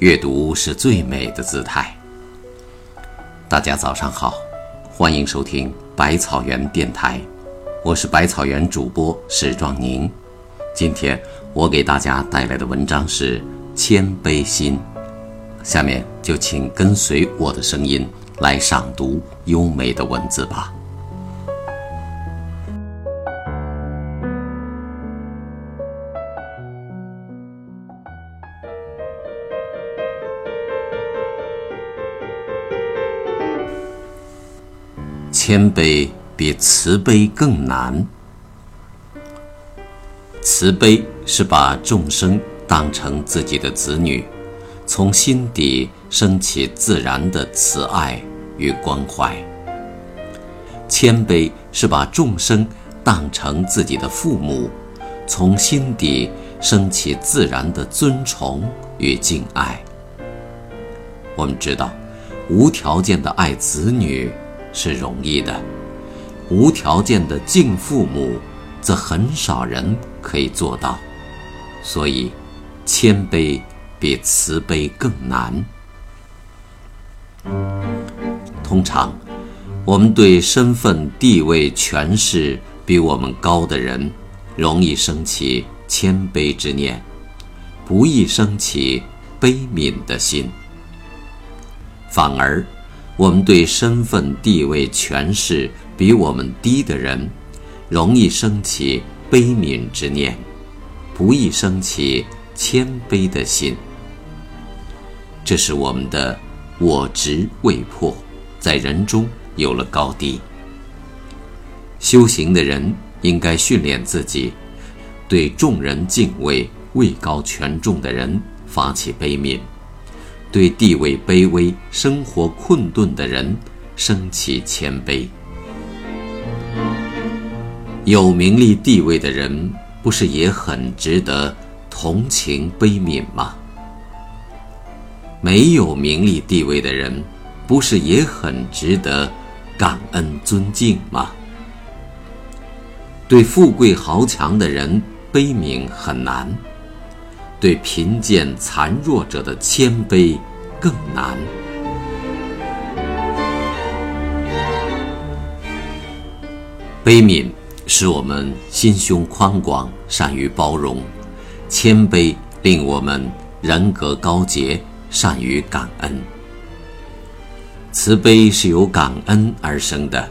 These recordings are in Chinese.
阅读是最美的姿态。大家早上好，欢迎收听百草园电台，我是百草园主播史壮宁。今天我给大家带来的文章是《谦卑心》，下面就请跟随我的声音来赏读优美的文字吧。谦卑比慈悲更难。慈悲是把众生当成自己的子女，从心底升起自然的慈爱与关怀；谦卑是把众生当成自己的父母，从心底升起自然的尊崇与敬爱。我们知道，无条件的爱子女。是容易的，无条件的敬父母，则很少人可以做到。所以，谦卑比慈悲更难。通常，我们对身份、地位、权势比我们高的人，容易升起谦卑之念，不易升起悲悯的心。反而，我们对身份、地位、权势比我们低的人，容易升起悲悯之念，不易升起谦卑的心。这是我们的我执未破，在人中有了高低。修行的人应该训练自己，对众人敬畏、位高权重的人发起悲悯。对地位卑微、生活困顿的人升起谦卑。有名利地位的人，不是也很值得同情悲悯吗？没有名利地位的人，不是也很值得感恩尊敬吗？对富贵豪强的人悲悯很难。对贫贱残弱者的谦卑更难。悲悯使我们心胸宽广，善于包容；谦卑令我们人格高洁，善于感恩。慈悲是由感恩而生的，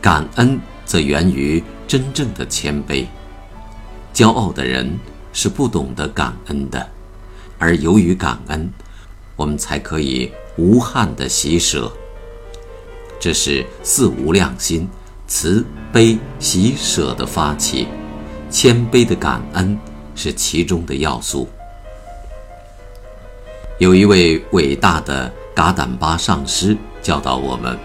感恩则源于真正的谦卑。骄傲的人。是不懂得感恩的，而由于感恩，我们才可以无憾的喜舍。这是四无量心、慈悲喜舍的发起，谦卑的感恩是其中的要素。有一位伟大的噶胆巴上师教导我们，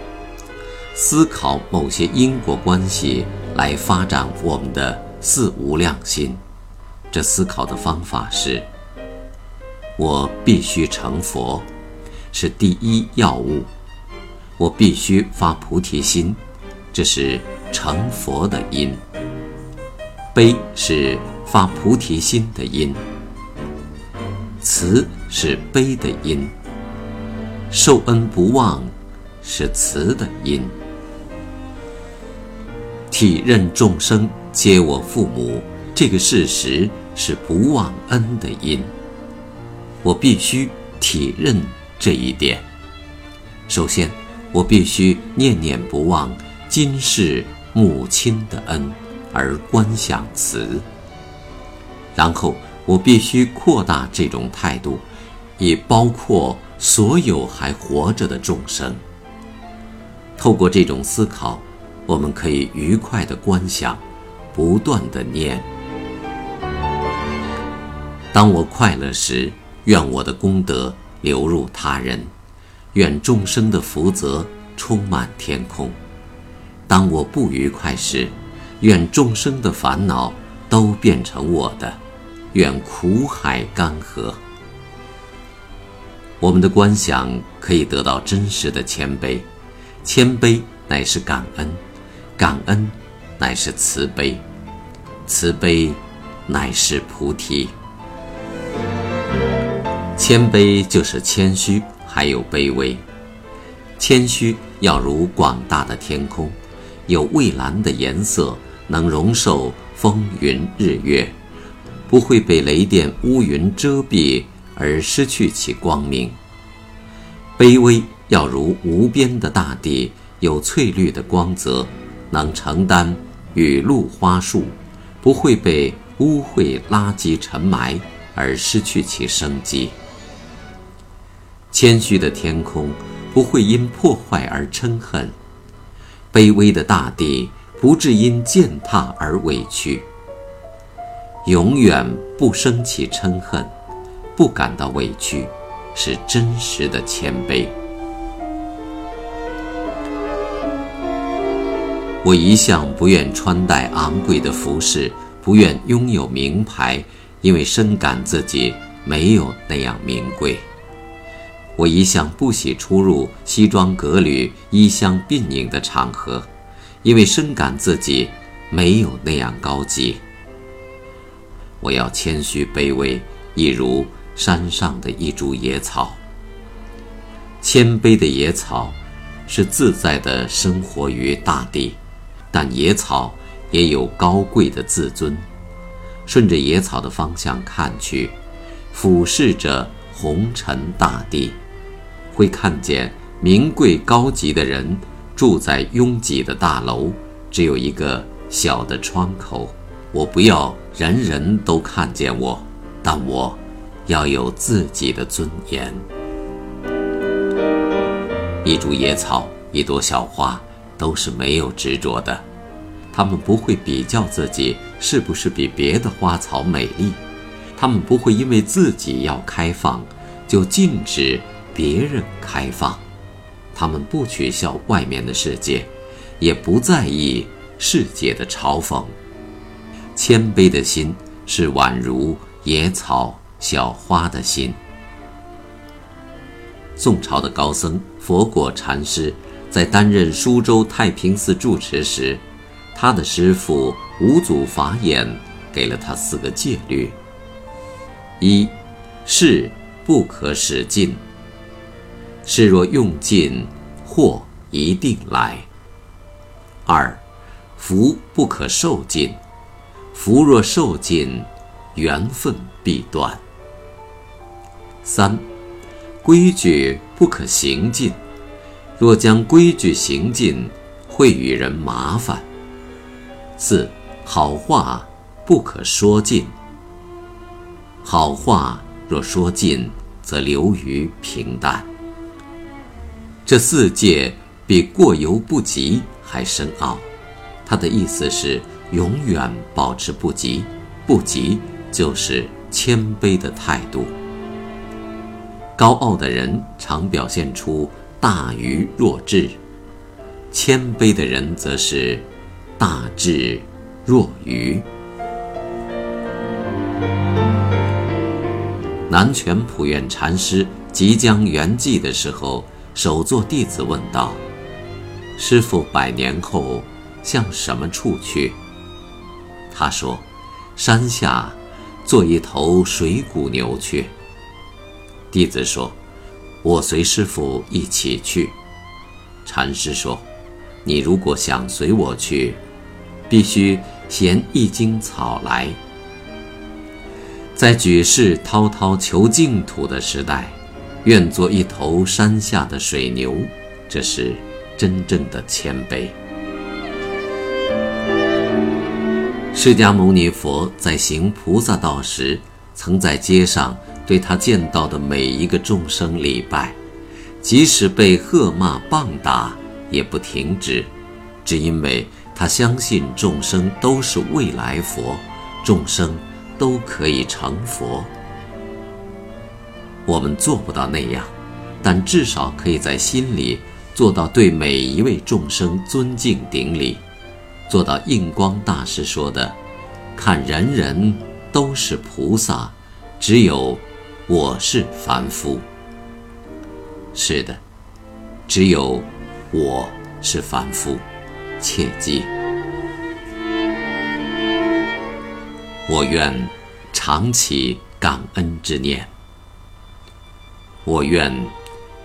思考某些因果关系来发展我们的四无量心。这思考的方法是：我必须成佛，是第一要务；我必须发菩提心，这是成佛的因；悲是发菩提心的因；慈是悲的因；受恩不忘是慈的因；体认众生皆我父母这个事实。是不忘恩的因，我必须体认这一点。首先，我必须念念不忘今世母亲的恩，而观想慈。然后，我必须扩大这种态度，以包括所有还活着的众生。透过这种思考，我们可以愉快地观想，不断地念。当我快乐时，愿我的功德流入他人，愿众生的福泽充满天空；当我不愉快时，愿众生的烦恼都变成我的，愿苦海干涸。我们的观想可以得到真实的谦卑，谦卑乃是感恩，感恩乃是慈悲，慈悲乃是菩提。谦卑就是谦虚，还有卑微。谦虚要如广大的天空，有蔚蓝的颜色，能容受风云日月，不会被雷电乌云遮蔽而失去其光明。卑微要如无边的大地，有翠绿的光泽，能承担雨露花树，不会被污秽垃圾尘埋而失去其生机。谦虚的天空不会因破坏而嗔恨，卑微的大地不致因践踏而委屈。永远不生起嗔恨，不感到委屈。是真实的谦卑。我一向不愿穿戴昂贵的服饰，不愿拥有名牌，因为深感自己没有那样名贵。我一向不喜出入西装革履、衣香鬓影的场合，因为深感自己没有那样高级。我要谦虚卑微，一如。山上的一株野草，谦卑的野草，是自在的生活于大地，但野草也有高贵的自尊。顺着野草的方向看去，俯视着红尘大地，会看见名贵高级的人住在拥挤的大楼，只有一个小的窗口。我不要人人都看见我，但我。要有自己的尊严。一株野草，一朵小花，都是没有执着的。他们不会比较自己是不是比别的花草美丽，他们不会因为自己要开放，就禁止别人开放。他们不取笑外面的世界，也不在意世界的嘲讽。谦卑的心是宛如野草。小花的心。宋朝的高僧佛果禅师在担任苏州太平寺住持时，他的师父五祖法眼给了他四个戒律：一，事不可使尽；事若用尽，祸一定来；二，福不可受尽；福若受尽，缘分必断。三，规矩不可行尽，若将规矩行尽，会与人麻烦。四，好话不可说尽，好话若说尽，则流于平淡。这四戒比过犹不及还深奥，它的意思是永远保持不急，不急就是谦卑的态度。高傲的人常表现出大愚若智，谦卑的人则是大智若愚。南泉普愿禅师即将圆寂的时候，首座弟子问道：“师傅百年后向什么处去？”他说：“山下做一头水谷牛去。”弟子说：“我随师傅一起去。”禅师说：“你如果想随我去，必须衔一茎草来。”在举世滔滔求净土的时代，愿做一头山下的水牛，这是真正的谦卑。释迦牟尼佛在行菩萨道时，曾在街上。对他见到的每一个众生礼拜，即使被喝骂棒打，也不停止，只因为他相信众生都是未来佛，众生都可以成佛。我们做不到那样，但至少可以在心里做到对每一位众生尊敬顶礼，做到印光大师说的：“看人人都是菩萨，只有。”我是凡夫。是的，只有我是凡夫，切记。我愿常起感恩之念。我愿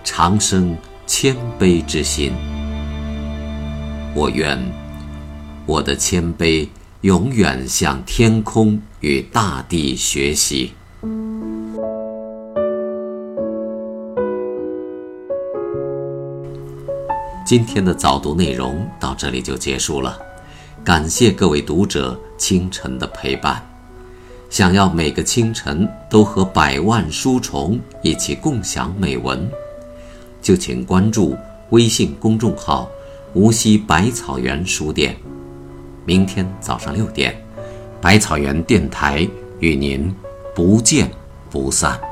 长生谦卑之心。我愿我的谦卑永远向天空与大地学习。今天的早读内容到这里就结束了，感谢各位读者清晨的陪伴。想要每个清晨都和百万书虫一起共享美文，就请关注微信公众号“无锡百草园书店”。明天早上六点，百草园电台与您不见不散。